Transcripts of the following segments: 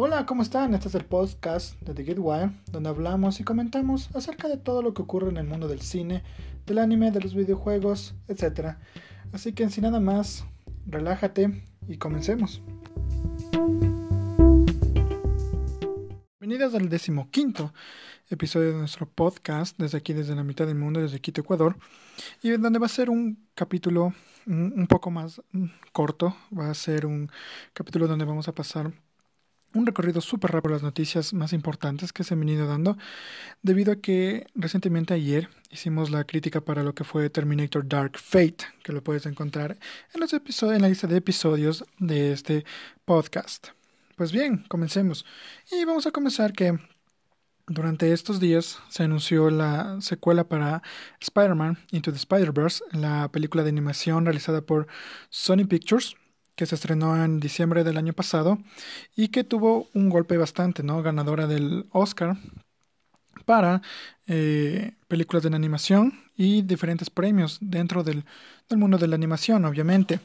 Hola, ¿cómo están? Este es el podcast de The Get Wire, donde hablamos y comentamos acerca de todo lo que ocurre en el mundo del cine, del anime, de los videojuegos, etc. Así que sin nada más, relájate y comencemos. Bienvenidos al decimoquinto episodio de nuestro podcast, desde aquí, desde la mitad del mundo, desde Quito, Ecuador, y donde va a ser un capítulo un poco más mm, corto, va a ser un capítulo donde vamos a pasar un recorrido súper rápido por las noticias más importantes que se han venido dando, debido a que recientemente ayer hicimos la crítica para lo que fue Terminator Dark Fate, que lo puedes encontrar en, los episodios, en la lista de episodios de este podcast. Pues bien, comencemos. Y vamos a comenzar que durante estos días se anunció la secuela para Spider-Man Into the Spider-Verse, la película de animación realizada por Sony Pictures, que se estrenó en diciembre del año pasado y que tuvo un golpe bastante, ¿no? Ganadora del Oscar para eh, películas de animación y diferentes premios dentro del, mundo de la animación, obviamente.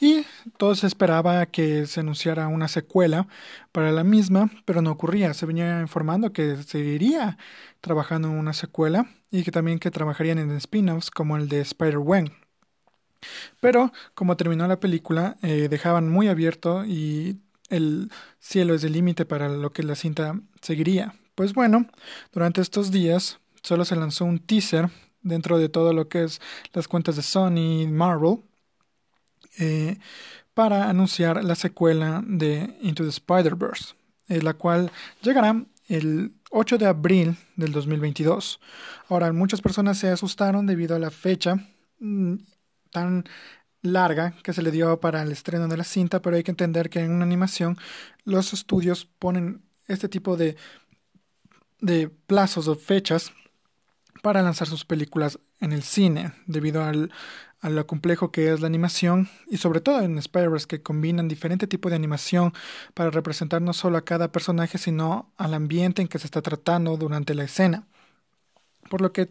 Y todo se esperaba que se anunciara una secuela para la misma, pero no ocurría. Se venía informando que seguiría trabajando en una secuela y que también que trabajarían en spin-offs como el de Spider-Gwen. Pero como terminó la película, eh, dejaban muy abierto y el cielo es el límite para lo que la cinta seguiría. Pues bueno, durante estos días solo se lanzó un teaser dentro de todo lo que es las cuentas de Sony y Marvel eh, para anunciar la secuela de Into the Spider-Verse, eh, la cual llegará el 8 de abril del 2022. Ahora, muchas personas se asustaron debido a la fecha mm, tan larga que se le dio para el estreno de la cinta, pero hay que entender que en una animación los estudios ponen este tipo de de plazos o fechas para lanzar sus películas en el cine, debido al, a lo complejo que es la animación y sobre todo en Spider-Verse que combinan diferente tipo de animación para representar no solo a cada personaje sino al ambiente en que se está tratando durante la escena. Por lo que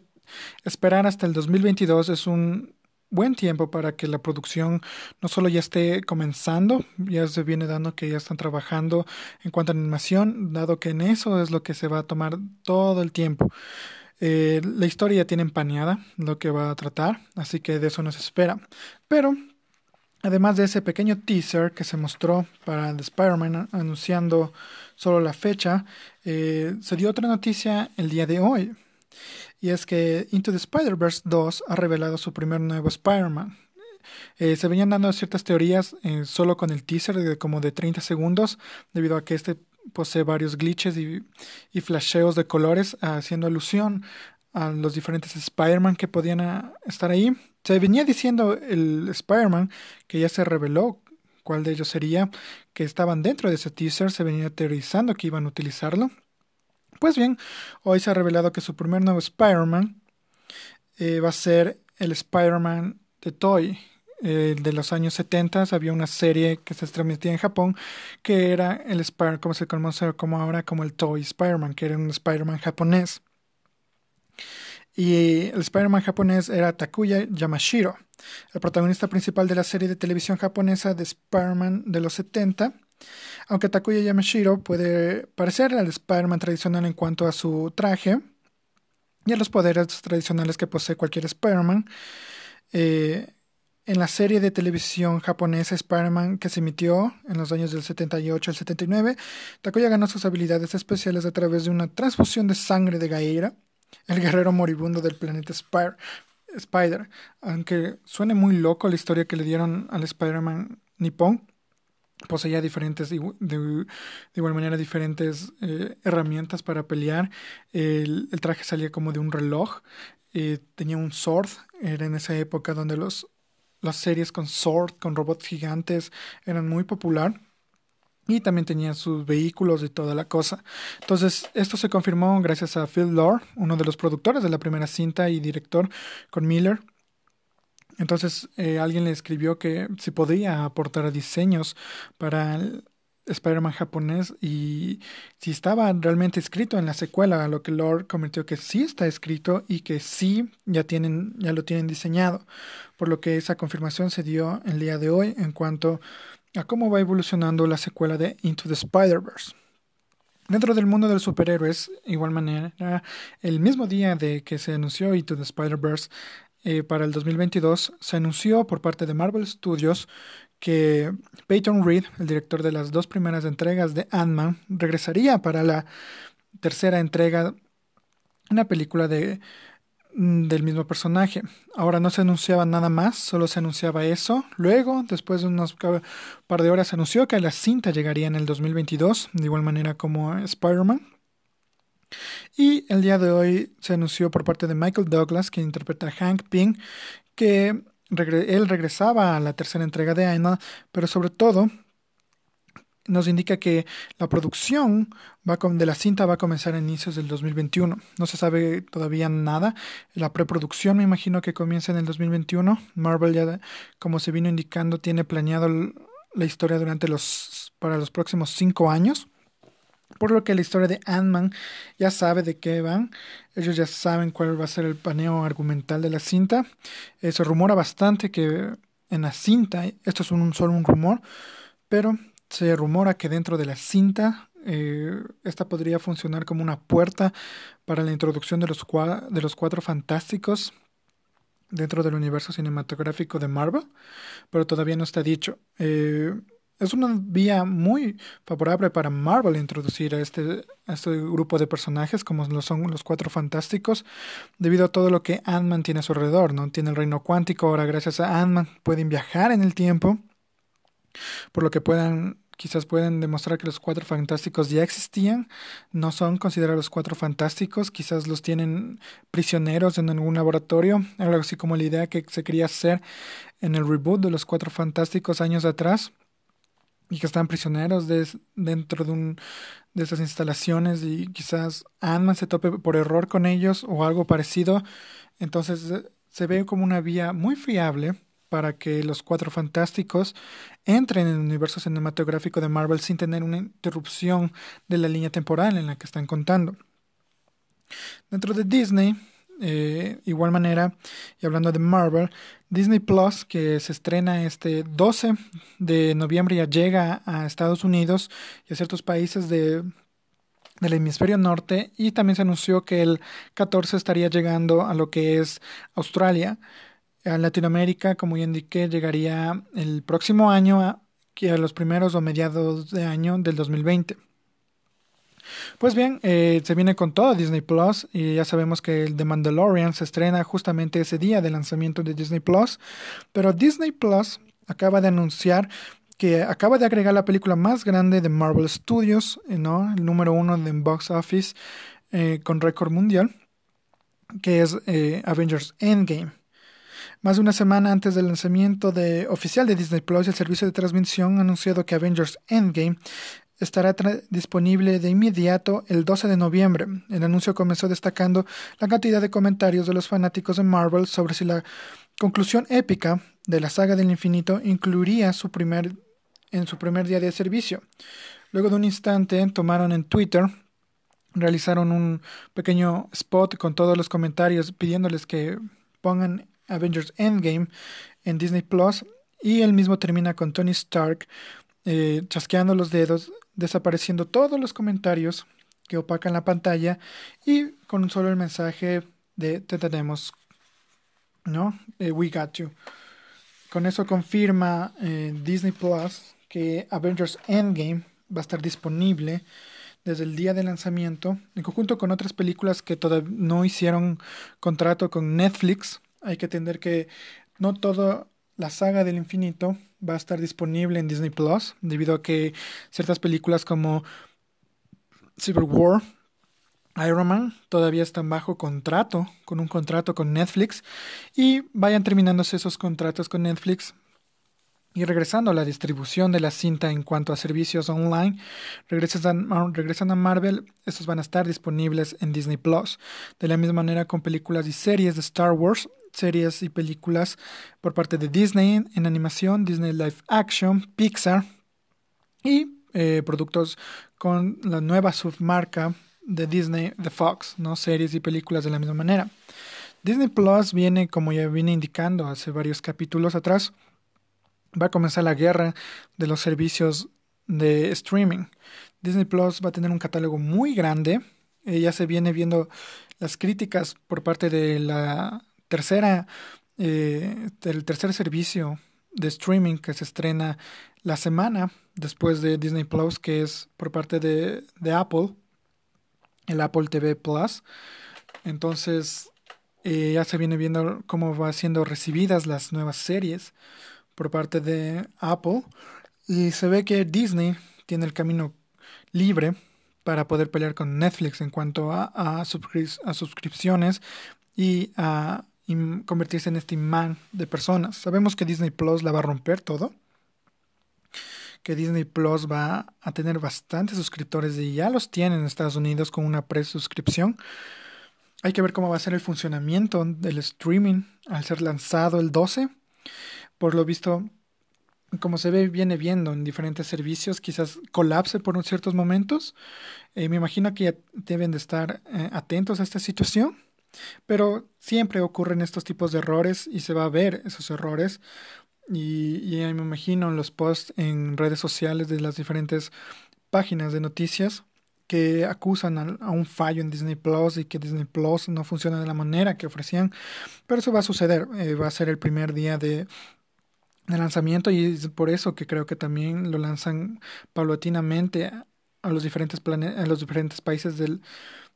esperar hasta el 2022 es un buen tiempo para que la producción no solo ya esté comenzando, ya se viene dando que ya están trabajando en cuanto a animación, dado que en eso es lo que se va a tomar todo el tiempo. Eh, la historia ya tiene empañada lo que va a tratar, así que de eso no se espera. Pero, además de ese pequeño teaser que se mostró para The Spider-Man anunciando solo la fecha, eh, se dio otra noticia el día de hoy y es que Into the Spider-Verse 2 ha revelado su primer nuevo Spider-Man. Eh, se venían dando ciertas teorías eh, solo con el teaser de como de 30 segundos, debido a que este posee varios glitches y, y flasheos de colores, haciendo alusión a los diferentes Spider-Man que podían ah, estar ahí. Se venía diciendo el Spider-Man que ya se reveló cuál de ellos sería, que estaban dentro de ese teaser, se venía teorizando que iban a utilizarlo. Pues bien, hoy se ha revelado que su primer nuevo Spider-Man eh, va a ser el Spider-Man de Toy. de los años 70 había una serie que se transmitía en Japón que era el Spider, como se conoce como ahora como el Toy Spider-Man, que era un Spider-Man japonés. Y el Spider-Man japonés era Takuya Yamashiro, el protagonista principal de la serie de televisión japonesa de Spider-Man de los 70 aunque Takuya Yamashiro puede parecer al Spider-Man tradicional en cuanto a su traje y a los poderes tradicionales que posee cualquier Spider-Man, eh, en la serie de televisión japonesa Spider-Man que se emitió en los años del 78 al 79, Takuya ganó sus habilidades especiales a través de una transfusión de sangre de Gaira, el guerrero moribundo del planeta Spider. Aunque suene muy loco la historia que le dieron al Spider-Man nipón, poseía diferentes, de, igual manera, diferentes eh, herramientas para pelear. El, traje salía como de un reloj, eh, tenía un sword, era en esa época donde los, las series con sword, con robots gigantes, eran muy popular. Y también tenía sus vehículos y toda la cosa. Entonces, esto se confirmó gracias a Phil Lord, uno de los productores de la primera cinta y director con Miller, entonces eh, alguien le escribió que si podía aportar diseños para el Spider-Man japonés y si estaba realmente escrito en la secuela, a lo que Lord comentó que sí está escrito y que sí ya tienen ya lo tienen diseñado, por lo que esa confirmación se dio el día de hoy en cuanto a cómo va evolucionando la secuela de Into the Spider-Verse. Dentro del mundo de los superhéroes, igual manera, el mismo día de que se anunció Into the Spider-Verse eh, para el 2022, se anunció por parte de Marvel Studios que Peyton Reed, el director de las dos primeras entregas de Ant-Man, regresaría para la tercera entrega, una película de Mm, del mismo personaje. Ahora no se anunciaba nada más, solo se anunciaba eso. Luego, después de unos par de horas, se anunció que la cinta llegaría en el 2022, de igual manera como Spider-Man. Y el día de hoy se anunció por parte de Michael Douglas, quien interpreta a Hank Pym, que él regresaba a la tercera entrega de Aina, pero sobre todo nos indica que la producción de la cinta va a comenzar a inicios del 2021. No se sabe todavía nada. La preproducción me imagino que comienza en el 2021. Marvel ya, como se vino indicando, tiene planeado la historia durante los para los próximos cinco años. Por lo que la historia de Ant-Man ya sabe de qué van. Ellos ya saben cuál va a ser el paneo argumental de la cinta. Eh, se rumora bastante que en la cinta, esto es un, solo un rumor, pero se rumora que dentro de la cinta eh, esta podría funcionar como una puerta para la introducción de los, de los cuatro fantásticos dentro del universo cinematográfico de Marvel, pero todavía no está dicho. Eh, es una vía muy favorable para Marvel introducir a este, a este grupo de personajes como lo son los cuatro fantásticos, debido a todo lo que Ant-Man tiene a su alrededor, ¿no? Tiene el reino cuántico, ahora gracias a Ant-Man pueden viajar en el tiempo por lo que puedan quizás pueden demostrar que los cuatro fantásticos ya existían, no son considerados cuatro fantásticos, quizás los tienen prisioneros en algún laboratorio, algo así como la idea que se quería hacer en el reboot de los cuatro fantásticos años atrás y que están prisioneros de, dentro de, un, de esas instalaciones y quizás ant se tope por error con ellos o algo parecido, entonces se ve como una vía muy fiable para que los Cuatro Fantásticos entren en el universo cinematográfico de Marvel sin tener una interrupción de la línea temporal en la que están contando. Dentro de Disney, eh, igual manera, y hablando de Marvel, Disney Plus, que se estrena este 12 de noviembre, ya llega a Estados Unidos y a ciertos países de, del hemisferio norte, y también se anunció que el 14 estaría llegando a lo que es Australia. A Latinoamérica, como ya indiqué, llegaría el próximo año, a, a los primeros o mediados de año del 2020. Pues bien, eh, se viene con todo Disney Plus y ya sabemos que el The Mandalorian se estrena justamente ese día de lanzamiento de Disney Plus, pero Disney Plus acaba de anunciar que acaba de agregar la película más grande de Marvel Studios, eh, ¿no? el número uno en box office eh, con récord mundial, que es Avengers Endgame. Más de una semana antes del lanzamiento de, oficial de Disney Plus, el servicio de transmisión ha anunciado que Avengers Endgame estará disponible de inmediato el 12 de noviembre. El anuncio comenzó destacando la cantidad de comentarios de los fanáticos de Marvel sobre si la conclusión épica de la saga del infinito incluiría su primer, en su primer día de servicio. Luego de un instante tomaron en Twitter realizaron un pequeño spot con todos los comentarios pidiéndoles que pongan Avengers Endgame en Disney Plus y el mismo termina con Tony Stark eh, chasqueando los dedos, desapareciendo todos los comentarios que opacan la pantalla y con solo el mensaje de te tenemos, ¿no? we got you. Con eso confirma eh, Disney Plus que Avengers Endgame va a estar disponible desde el día de lanzamiento, en conjunto con otras películas que todavía no hicieron contrato con Netflix hay que entender que no toda la saga del infinito va a estar disponible en Disney Plus, debido a que ciertas películas como Civil War, Iron Man todavía están bajo contrato, con un contrato con Netflix, y vayan terminándose esos contratos con Netflix. Y regresando a la distribución de la cinta en cuanto a servicios online, regresan a, Marvel, estos van a estar disponibles en Disney Plus. De la misma manera con películas y series de Star Wars, series y películas por parte de Disney en animación, Disney Live Action, Pixar y eh, productos con la nueva submarca de Disney, The Fox, ¿no? series y películas de la misma manera. Disney Plus viene, como ya vine indicando hace varios capítulos atrás, va a comenzar la guerra de los servicios de streaming. Disney Plus va a tener un catálogo muy grande. Eh, ya se viene viendo las críticas por parte de la tercera, eh, del tercer servicio de streaming que se estrena la semana después de Disney Plus, que es por parte de, de Apple, el Apple TV Plus. Entonces, eh, ya se viene viendo cómo va siendo recibidas las nuevas series por parte de Apple. Y se ve que Disney tiene el camino libre para poder pelear con Netflix en cuanto a, a, suscripciones y a convertirse en este imán de personas. Sabemos que Disney Plus la va a romper todo, que Disney Plus va a tener bastantes suscriptores y ya los tiene en Estados Unidos con una presuscripción. Hay que ver cómo va a ser el funcionamiento del streaming al ser lanzado el 12. Por lo visto, como se ve, viene viendo en diferentes servicios, quizás colapse por ciertos momentos. Eh, me imagino que deben de estar eh, atentos a esta situación, pero siempre ocurren estos tipos de errores y se va a ver esos errores. Y, y me imagino en los posts en redes sociales de las diferentes páginas de noticias que acusan a, un fallo en Disney Plus y que Disney Plus no funciona de la manera que ofrecían, pero eso va a suceder, eh, va a ser el primer día de, de lanzamiento y es por eso que creo que también lo lanzan paulatinamente a los diferentes a los diferentes países del,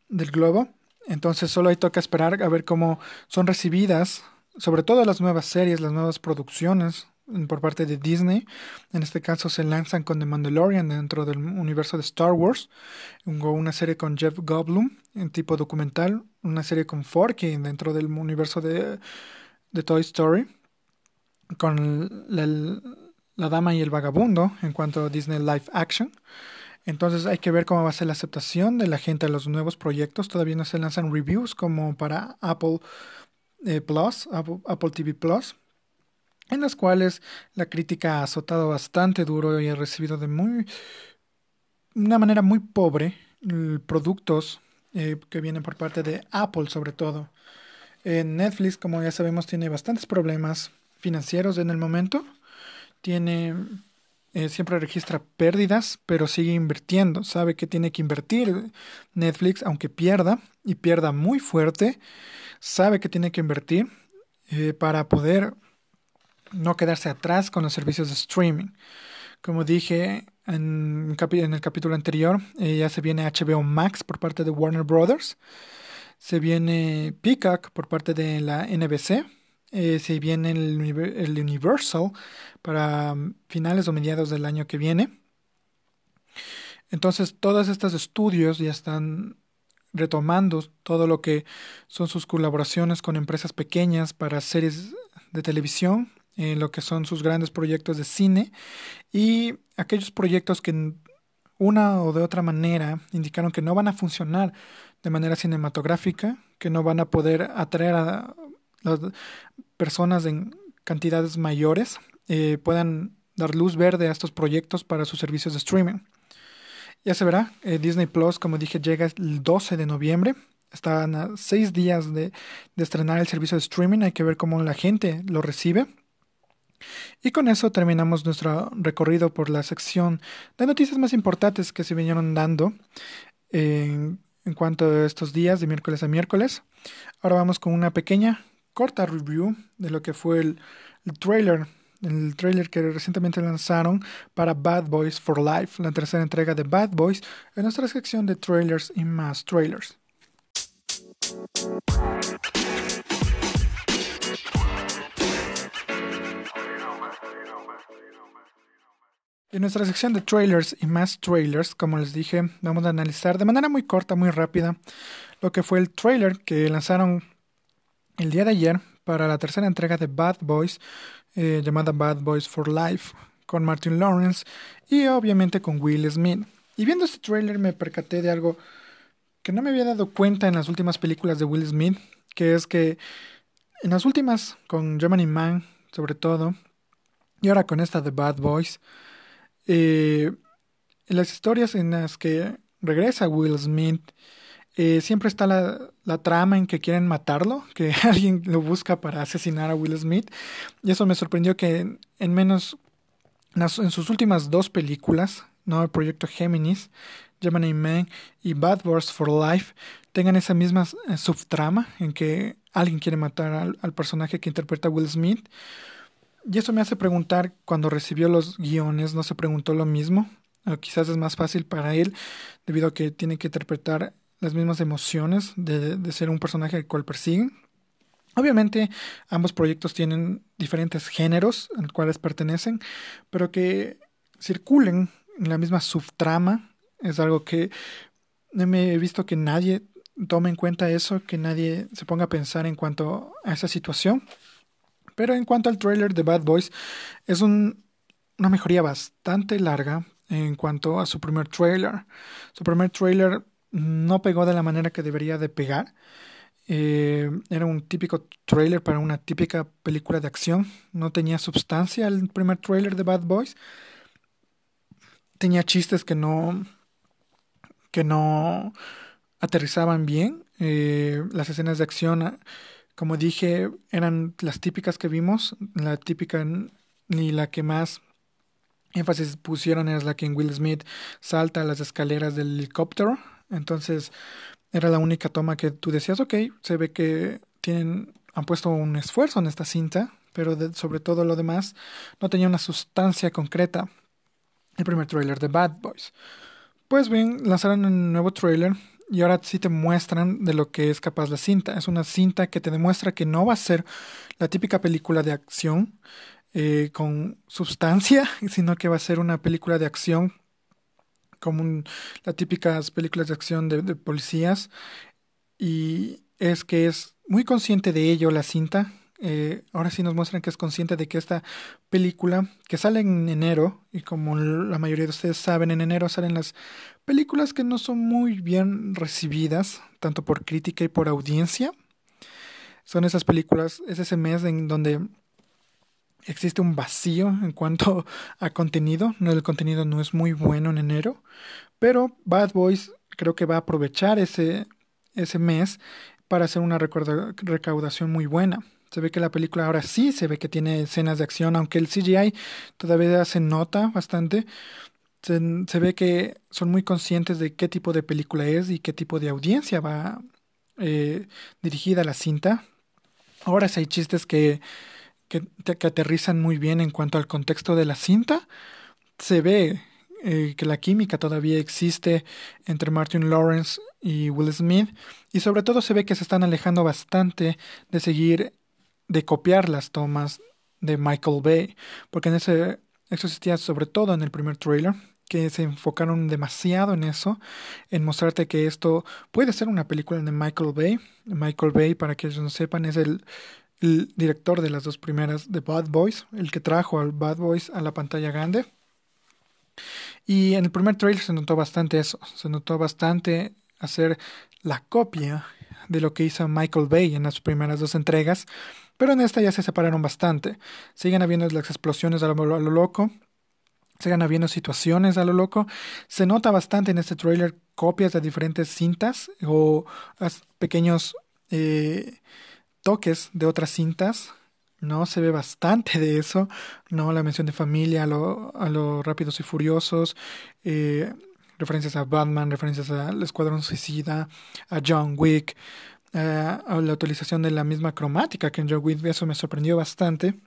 del globo. Entonces solo hay toca esperar a ver cómo son recibidas, sobre todo las nuevas series, las nuevas producciones por parte de Disney. En este caso se lanzan con The Mandalorian dentro del universo de Star Wars, una serie con Jeff Goldblum en tipo documental, una serie con Forky dentro del universo de, de Toy Story con la, Dama y el Vagabundo en cuanto a Disney Live Action. Entonces hay que ver cómo va a ser la aceptación de la gente a los nuevos proyectos. Todavía no se lanzan reviews como para Apple eh, Plus, Apple, TV Plus, en las cuales la crítica ha azotado bastante duro y ha recibido de muy una manera muy pobre productos eh, que vienen por parte de Apple sobre todo. Netflix, como ya sabemos, tiene bastantes problemas financieros en el momento. Tiene eh, siempre registra pérdidas, pero sigue invirtiendo. Sabe que tiene que invertir Netflix, aunque pierda y pierda muy fuerte. Sabe que tiene que invertir eh, para poder no quedarse atrás con los servicios de streaming. Como dije en, el capítulo anterior, eh, ya se viene HBO Max por parte de Warner Brothers. Se viene Peacock por parte de la NBC eh, se viene el, el, Universal para mm, finales o mediados del año que viene. Entonces, todos estos estudios ya están retomando todo lo que son sus colaboraciones con empresas pequeñas para series de televisión, eh, lo que son sus grandes proyectos de cine y aquellos proyectos que una o de otra manera indicaron que no van a funcionar de manera cinematográfica, que no van a poder atraer a las personas en cantidades mayores eh, puedan dar luz verde a estos proyectos para sus servicios de streaming. Ya se verá, eh, Disney Plus, como dije, llega el 12 de noviembre. Están a seis días de, de estrenar el servicio de streaming. Hay que ver cómo la gente lo recibe. Y con eso terminamos nuestro recorrido por la sección de noticias más importantes que se vinieron dando en, en cuanto a estos días de miércoles a miércoles. Ahora vamos con una pequeña corta review de lo que fue el, trailer el trailer que recientemente lanzaron para Bad Boys for Life, la tercera entrega de Bad Boys, en nuestra sección de trailers y más trailers. En nuestra sección de trailers y más trailers, como les dije, vamos a analizar de manera muy corta, muy rápida, lo que fue el trailer que lanzaron el día de ayer para la tercera entrega de Bad Boys, eh, llamada Bad Boys for Life, con Martin Lawrence y obviamente con Will Smith. Y viendo este tráiler me percaté de algo que no me había dado cuenta en las últimas películas de Will Smith, que es que en las últimas, con Germany Man sobre todo, y ahora con esta de Bad Boys, eh, las historias en las que regresa Will Smith eh, siempre está la, la, trama en que quieren matarlo, que alguien lo busca para asesinar a Will Smith. Y eso me sorprendió que en, menos, en sus últimas dos películas, ¿no? El proyecto Géminis, Gemini Man y Bad Boys for Life tengan esa misma eh, subtrama en que alguien quiere matar al, al, personaje que interpreta Will Smith. Y eso me hace preguntar, cuando recibió los guiones, ¿no se preguntó lo mismo? O quizás es más fácil para él, debido a que tiene que interpretar las mismas emociones de, de ser un personaje al cual persiguen. Obviamente ambos proyectos tienen diferentes géneros a los cuales pertenecen, pero que circulen en la misma subtrama es algo que me he visto que nadie tome en cuenta eso, que nadie se ponga a pensar en cuanto a esa situación. Pero en cuanto al trailer de Bad Boys, es un, una mejoría bastante larga en cuanto a su primer trailer. Su primer trailer no pegó de la manera que debería de pegar. Eh, era un típico trailer para una típica película de acción. No tenía sustancia el primer trailer de Bad Boys. Tenía chistes que no. que no aterrizaban bien. Eh, las escenas de acción, como dije, eran las típicas que vimos. La típica y la que más énfasis pusieron es la que en Will Smith salta a las escaleras del helicóptero. Entonces era la única toma que tú decías, ok, se ve que tienen, han puesto un esfuerzo en esta cinta, pero sobre todo lo demás no tenía una sustancia concreta. El primer trailer de Bad Boys. Pues bien, lanzaron un nuevo trailer y ahora sí te muestran de lo que es capaz la cinta. Es una cinta que te demuestra que no va a ser la típica película de acción eh, con sustancia, sino que va a ser una película de acción como las típicas películas de acción de, de, policías. Y es que es muy consciente de ello la cinta. Eh, ahora sí nos muestran que es consciente de que esta película, que sale en enero, y como la mayoría de ustedes saben, en enero salen las películas que no son muy bien recibidas, tanto por crítica y por audiencia. Son esas películas, es ese mes en donde existe un vacío en cuanto a contenido. El contenido no es muy bueno en enero, pero Bad Boys creo que va a aprovechar ese, ese mes para hacer una recaudación muy buena. Se ve que la película ahora sí se ve que tiene escenas de acción, aunque el CGI todavía se nota bastante. Se, se ve que son muy conscientes de qué tipo de película es y qué tipo de audiencia va eh, dirigida a la cinta. Ahora sí hay chistes que que, que, aterrizan muy bien en cuanto al contexto de la cinta. Se ve eh, que la química todavía existe entre Martin Lawrence y Will Smith y sobre todo se ve que se están alejando bastante de seguir, de copiar las tomas de Michael Bay, porque en ese, eso existía sobre todo en el primer trailer, que se enfocaron demasiado en eso, en mostrarte que esto puede ser una película de Michael Bay. Michael Bay, para que ellos no sepan, es el el director de las dos primeras de Bad Boys, el que trajo al Bad Boys a la pantalla grande. Y en el primer trailer se notó bastante eso, se notó bastante hacer la copia de lo que hizo Michael Bay en las primeras dos entregas, pero en esta ya se separaron bastante. Siguen habiendo las explosiones a lo, loco, siguen habiendo situaciones a lo loco. Se nota bastante en este trailer copias de diferentes cintas o pequeños eh, toques de otras cintas, ¿no? Se ve bastante de eso, ¿no? La mención de familia, a lo, a lo Rápidos y Furiosos, eh, referencias a Batman, referencias al Escuadrón Suicida, a John Wick, eh, a la utilización de la misma cromática que en John Wick, eso me sorprendió bastante.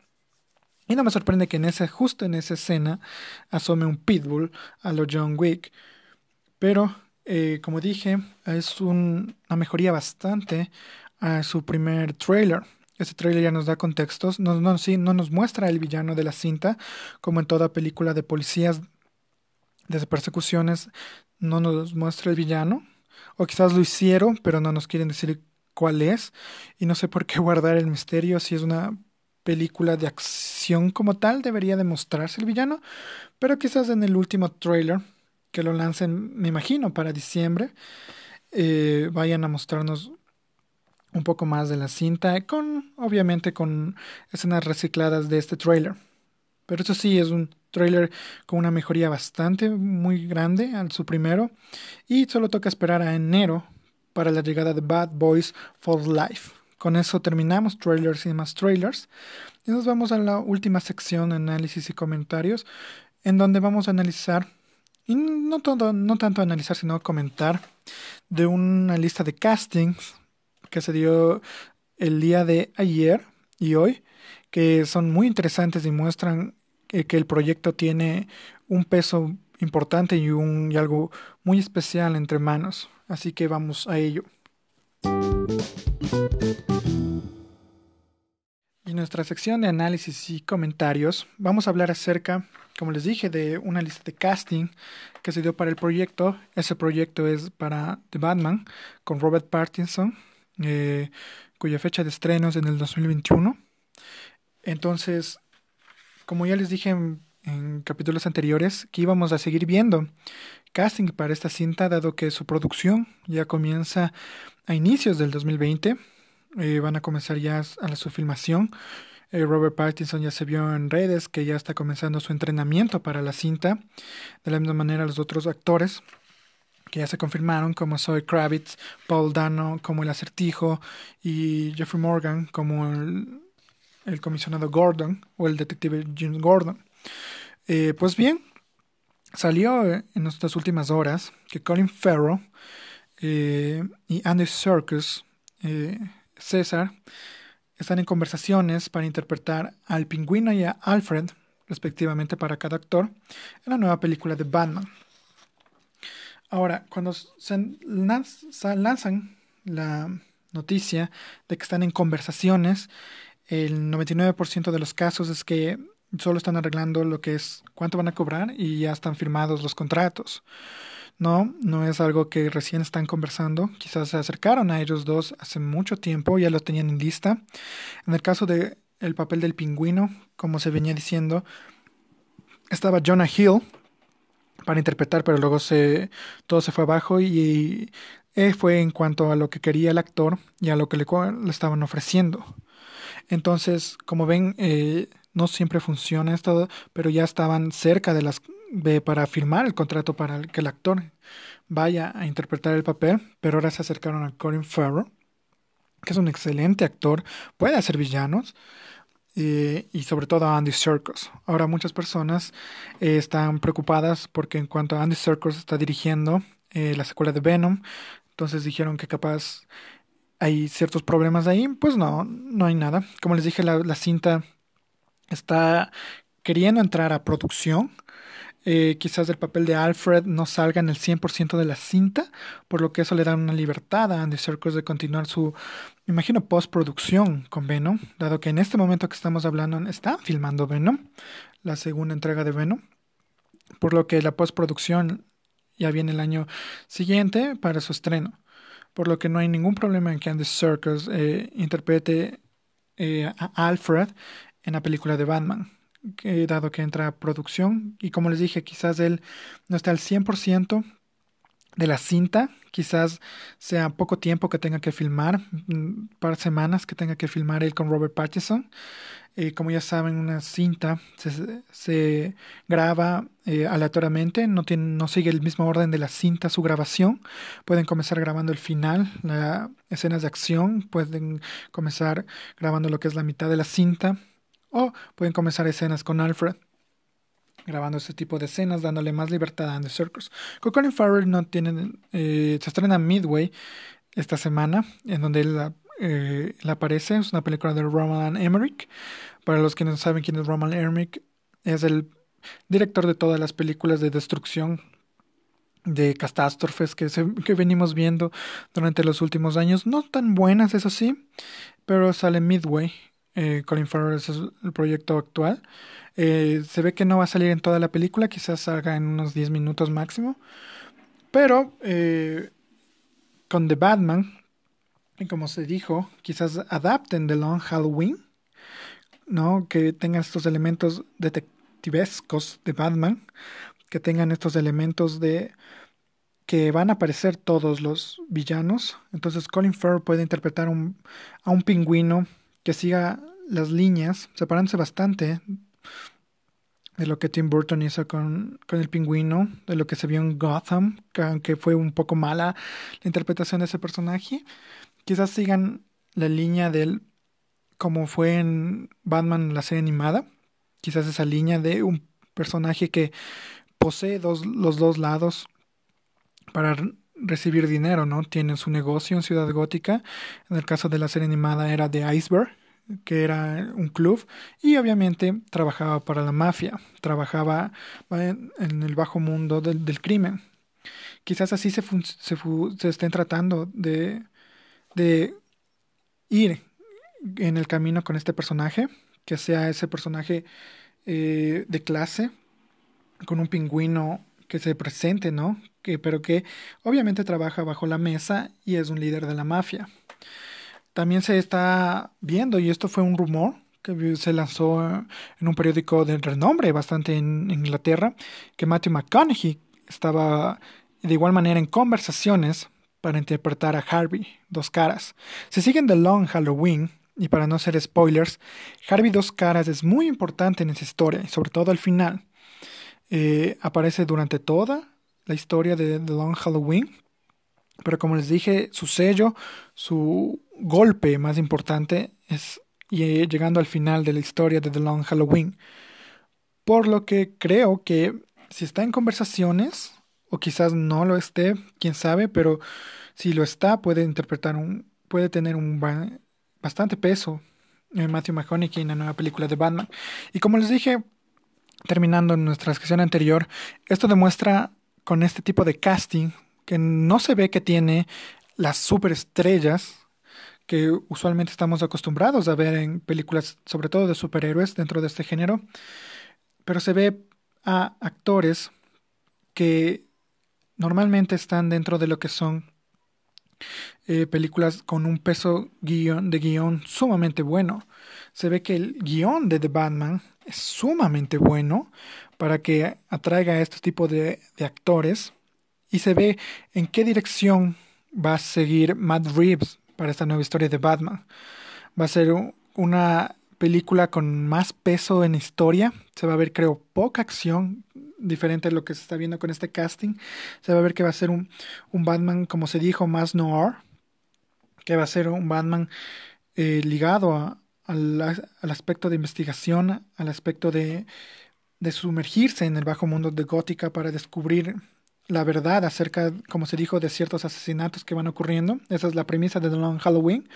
Y no me sorprende que en ese, justo en esa escena asome un pitbull a lo John Wick. Pero, eh, como dije, es un, una mejoría bastante a su primer trailer. Ese trailer ya nos da contextos, no, no, sí, no nos muestra el villano de la cinta, como en toda película de policías, de persecuciones, no nos muestra el villano, o quizás lo hicieron, pero no nos quieren decir cuál es, y no sé por qué guardar el misterio si es una película de acción como tal, debería demostrarse el villano, pero quizás en el último trailer, que lo lancen, me imagino, para diciembre, eh, vayan a mostrarnos un poco más de la cinta, con obviamente con escenas recicladas de este trailer. Pero eso sí, es un trailer con una mejoría bastante muy grande al su primero. Y solo toca esperar a enero para la llegada de Bad Boys for Life. Con eso terminamos trailers y más trailers. Y nos vamos a la última sección, análisis y comentarios, en donde vamos a analizar y no, todo, no tanto analizar, sino comentar de una lista de castings que se dio el día de ayer y hoy, que son muy interesantes y muestran eh, que el proyecto tiene un peso importante y, un, y algo muy especial entre manos. Así que vamos a ello. En nuestra sección de análisis y comentarios vamos a hablar acerca, como les dije, de una lista de casting que se dio para el proyecto. Ese proyecto es para The Batman con Robert Pattinson, eh, cuya fecha de estreno es en el 2021. Entonces, como ya les dije en, capítulos anteriores, que íbamos a seguir viendo casting para esta cinta, dado que su producción ya comienza a inicios del 2020. Eh, van a comenzar ya a su filmación. Eh, Robert Pattinson ya se vio en redes que ya está comenzando su entrenamiento para la cinta. De la misma manera los otros actores que ya se confirmaron como Zoe Kravitz, Paul Dano como el acertijo y Jeffrey Morgan como el, comisionado Gordon o el detective Jim Gordon. Eh, pues bien, salió en estas últimas horas que Colin Farrell eh, y Andy Serkis, eh, César, están en conversaciones para interpretar al pingüino y a Alfred, respectivamente para cada actor, en la nueva película de Batman. Ahora, cuando se lanzan la noticia de que están en conversaciones, el 99% de los casos es que solo están arreglando lo que es cuánto van a cobrar y ya están firmados los contratos. No, no es algo que recién están conversando. Quizás se acercaron a ellos dos hace mucho tiempo, ya lo tenían en lista. En el caso de el papel del pingüino, como se venía diciendo, estaba Jonah Hill para interpretar, pero luego se todo se fue abajo y, y fue en cuanto a lo que quería el actor y a lo que le, le estaban ofreciendo. Entonces, como ven, eh, no siempre funciona esto, pero ya estaban cerca de las de, para firmar el contrato para que el actor vaya a interpretar el papel, pero ahora se acercaron a Colin Farrell, que es un excelente actor, puede hacer villanos. Eh, y sobre todo a Andy Serkis. Ahora muchas personas eh, están preocupadas porque en cuanto a Andy Serkis está dirigiendo eh, la secuela de Venom, entonces dijeron que capaz hay ciertos problemas ahí, pues no, no hay nada. Como les dije, la, la cinta está queriendo entrar a producción. Eh, quizás el papel de Alfred no salga en el 100% de la cinta, por lo que eso le da una libertad a Andy Serkis de continuar su, imagino, postproducción con Venom, dado que en este momento que estamos hablando está filmando Venom, la segunda entrega de Venom, por lo que la postproducción ya viene el año siguiente para su estreno, por lo que no hay ningún problema en que Andy Serkis eh, interprete eh, a Alfred en la película de Batman, dado que entra a producción. Y como les dije, quizás él no está al 100% de la cinta, quizás sea poco tiempo que tenga que filmar, un par de semanas que tenga que filmar él con Robert Pattinson. Eh, como ya saben, una cinta se, se graba eh, aleatoriamente, no, tiene, no sigue el mismo orden de la cinta su grabación. Pueden comenzar grabando el final, las escenas de acción, pueden comenzar grabando lo que es la mitad de la cinta o pueden comenzar escenas con Alfred, grabando este tipo de escenas, dándole más libertad a Andy Serkis. Con Colin Farrell no tienen, eh, se estrena Midway esta semana, en donde él, eh, aparece. Es una película de Roman Emmerich. Para los que no saben quién es Roman Emmerich, es el director de todas las películas de destrucción de catástrofes que, que venimos viendo durante los últimos años. No tan buenas, eso sí, pero sale Midway eh, Colin Farrell es el proyecto actual. Eh, se ve que no va a salir en toda la película, quizás salga en unos 10 minutos máximo. Pero eh, con The Batman, y como se dijo, quizás adapten The Long Halloween, ¿no? Que tengan estos elementos detectivescos de Batman, que tengan estos elementos de que van a aparecer todos los villanos. Entonces Colin Farrell puede interpretar a un pingüino que siga las líneas, separándose bastante de lo que Tim Burton hizo con, con el pingüino, de lo que se vio en Gotham, que aunque fue un poco mala la interpretación de ese personaje, quizás sigan la línea del como fue en Batman la serie animada, quizás esa línea de un personaje que posee dos, los dos lados para recibir dinero, ¿no? Tiene su negocio en Ciudad Gótica. En el caso de la serie animada era de Iceberg, que era un club, y obviamente trabajaba para la mafia, trabajaba en, el bajo mundo del, crimen. Quizás así se, se, se estén tratando de, de ir en el camino con este personaje, que sea ese personaje eh, de clase, con un pingüino que se presente, ¿no? Que, pero que obviamente trabaja bajo la mesa y es un líder de la mafia. También se está viendo, y esto fue un rumor que se lanzó en un periódico de renombre bastante en Inglaterra, que Matthew McConaughey estaba de igual manera en conversaciones para interpretar a Harvey, Dos Caras. Se siguen The Long Halloween, y para no ser spoilers, Harvey Dos Caras es muy importante en esa historia, y sobre todo al final. Eh, aparece durante toda la historia de The Long Halloween, pero como les dije, su sello, su golpe más importante es llegando al final de la historia de The Long Halloween. Por lo que creo que si está en conversaciones, o quizás no lo esté, quién sabe, pero si lo está, puede interpretar un, puede tener un bastante peso en Matthew McConaughey en la nueva película de Batman. Y como les dije, terminando nuestra sesión anterior, esto demuestra con este tipo de casting que no se ve que tiene las superestrellas que usualmente estamos acostumbrados a ver en películas, sobre todo de superhéroes dentro de este género, pero se ve a actores que normalmente están dentro de lo que son eh, películas con un peso de guion sumamente bueno. Se ve que el guion de The Batman es sumamente bueno para que atraiga a este tipo de, de actores y se ve en qué dirección va a seguir Matt Reeves para esta nueva historia de Batman. Va a ser una película con más peso en historia. Se va a ver, creo, poca acción, diferente a lo que se está viendo con este casting. Se va a ver que va a ser un, un Batman, como se dijo, más noir. Que va a ser un Batman eh, ligado al, al, aspecto de investigación, al aspecto de, de sumergirse en el bajo mundo de Gótica para descubrir la verdad acerca, como se dijo, de ciertos asesinatos que van ocurriendo. Esa es la premisa de The Long Halloween.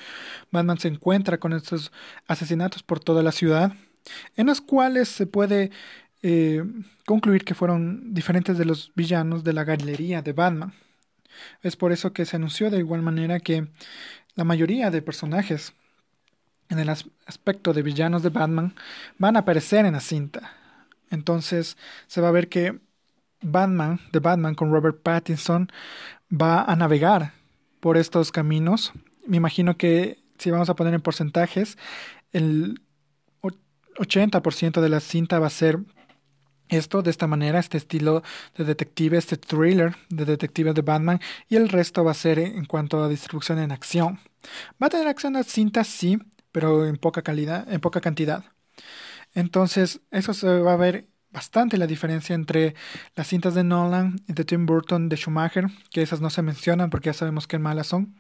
Batman se encuentra con estos asesinatos por toda la ciudad, en los cuales se puede eh, concluir que fueron diferentes de los villanos de la galería de Batman. Es por eso que se anunció de igual manera que la mayoría de personajes en el aspecto de villanos de Batman van a aparecer en la cinta. Entonces se va a ver que Batman, de Batman con Robert Pattinson, va a navegar por estos caminos. Me imagino que si vamos a poner en porcentajes, el 80% de la cinta va a ser esto de esta manera, este estilo de detective, este thriller de detective de Batman, y el resto va a ser en cuanto a distribución en acción. Va a tener acción la cinta, sí, pero en poca calidad, en poca cantidad. Entonces, eso se va a ver bastante la diferencia entre las cintas de Nolan y de Tim Burton de Schumacher, que esas no se mencionan porque ya sabemos qué malas son.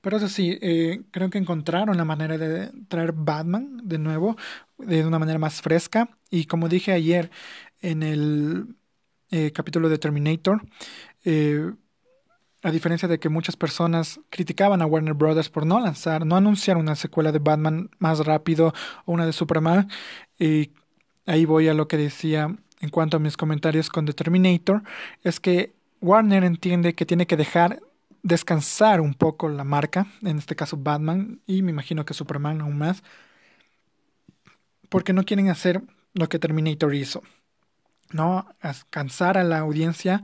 Pero eso sí, eh, creo que encontraron la manera de traer Batman de nuevo, de una manera más fresca. Y como dije ayer en el eh, capítulo de Terminator, eh, a diferencia de que muchas personas criticaban a Warner Brothers por no lanzar, no anunciar una secuela de Batman más rápido o una de Superman, y ahí voy a lo que decía en cuanto a mis comentarios con The Terminator, es que Warner entiende que tiene que dejar descansar un poco la marca, en este caso Batman, y me imagino que Superman aún más, porque no quieren hacer lo que Terminator hizo, ¿no? Cansar a la audiencia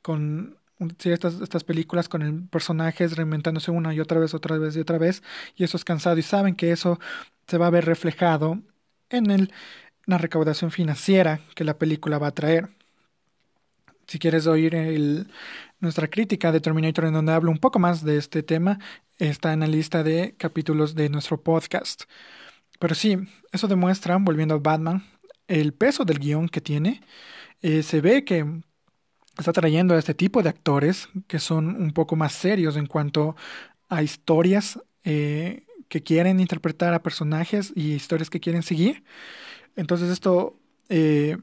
con estas, estas películas con el personajes reinventándose una y otra vez, otra vez y otra vez, y eso es cansado, y saben que eso se va a ver reflejado en el la recaudación financiera que la película va a traer. Si quieres oír nuestra crítica de Terminator en donde hablo un poco más de este tema, está en la lista de capítulos de nuestro podcast. Pero sí, eso demuestra, volviendo a Batman, el peso del guion que tiene. Eh, se ve que está trayendo a este tipo de actores que son un poco más serios en cuanto a historias eh, que quieren interpretar a personajes y historias que quieren seguir. Entonces esto eh,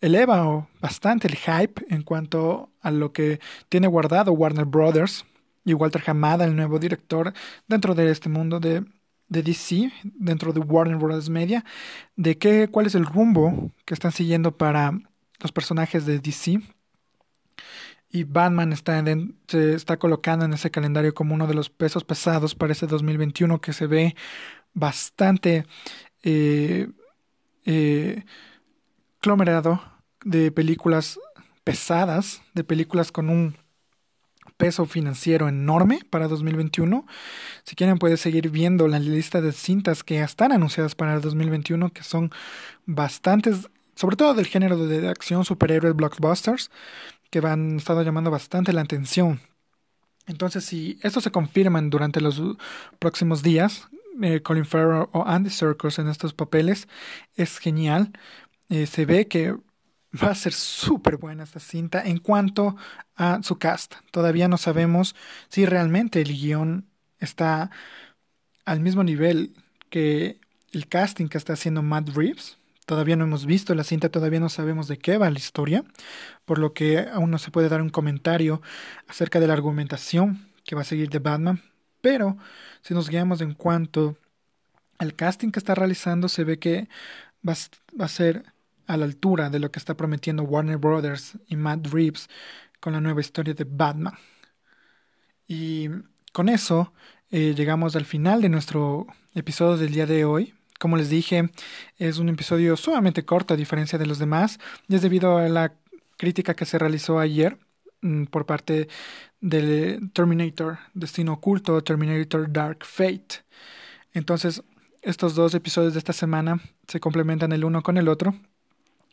eleva bastante el hype en cuanto a lo que tiene guardado Warner Brothers y Walter Hamada, el nuevo director dentro de este mundo de, de DC, dentro de Warner Brothers Media, de qué, cuál es el rumbo que están siguiendo para los personajes de DC. Y Batman está se está colocando en ese calendario como uno de los pesos pesados para ese 2021 que se ve bastante eh, eh, de películas pesadas, de películas con un peso financiero enorme para 2021. Si quieren pueden seguir viendo la lista de cintas que están anunciadas para el 2021, que son bastantes, sobre todo del género de acción, superhéroes, blockbusters, que van estado llamando bastante la atención. Entonces, si esto se confirman durante los próximos días, eh, Colin Farrell o Andy Serkis en estos papeles, es genial. Eh, se ve que va a ser súper buena esta cinta en cuanto a su cast. Todavía no sabemos si realmente el guion está al mismo nivel que el casting que está haciendo Matt Reeves. Todavía no hemos visto la cinta, todavía no sabemos de qué va la historia, por lo que aún no se puede dar un comentario acerca de la argumentación que va a seguir de Batman. Pero si nos guiamos en cuanto al casting que está realizando, se ve que va, a ser a la altura de lo que está prometiendo Warner Brothers y Matt Reeves con la nueva historia de Batman. Y con eso eh, llegamos al final de nuestro episodio del día de hoy. Como les dije, es un episodio sumamente corto a diferencia de los demás, y es debido a la crítica que se realizó ayer mm, por parte de Terminator Destino Oculto, Terminator Dark Fate. Entonces, estos dos episodios de esta semana se complementan el uno con el otro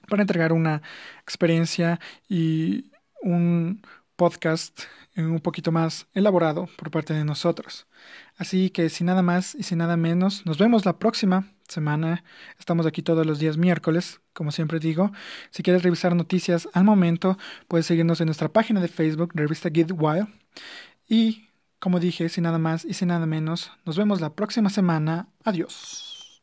para entregar una experiencia y un podcast un poquito más elaborado por parte de nosotros. Así que sin nada más y sin nada menos, nos vemos la próxima semana. Estamos aquí todos los días miércoles, como siempre digo. Si quieres revisar noticias al momento, puedes seguirnos en nuestra página de Facebook, Revista Get Wild. Y como dije, sin nada más y sin nada menos, nos vemos la próxima semana. Adiós.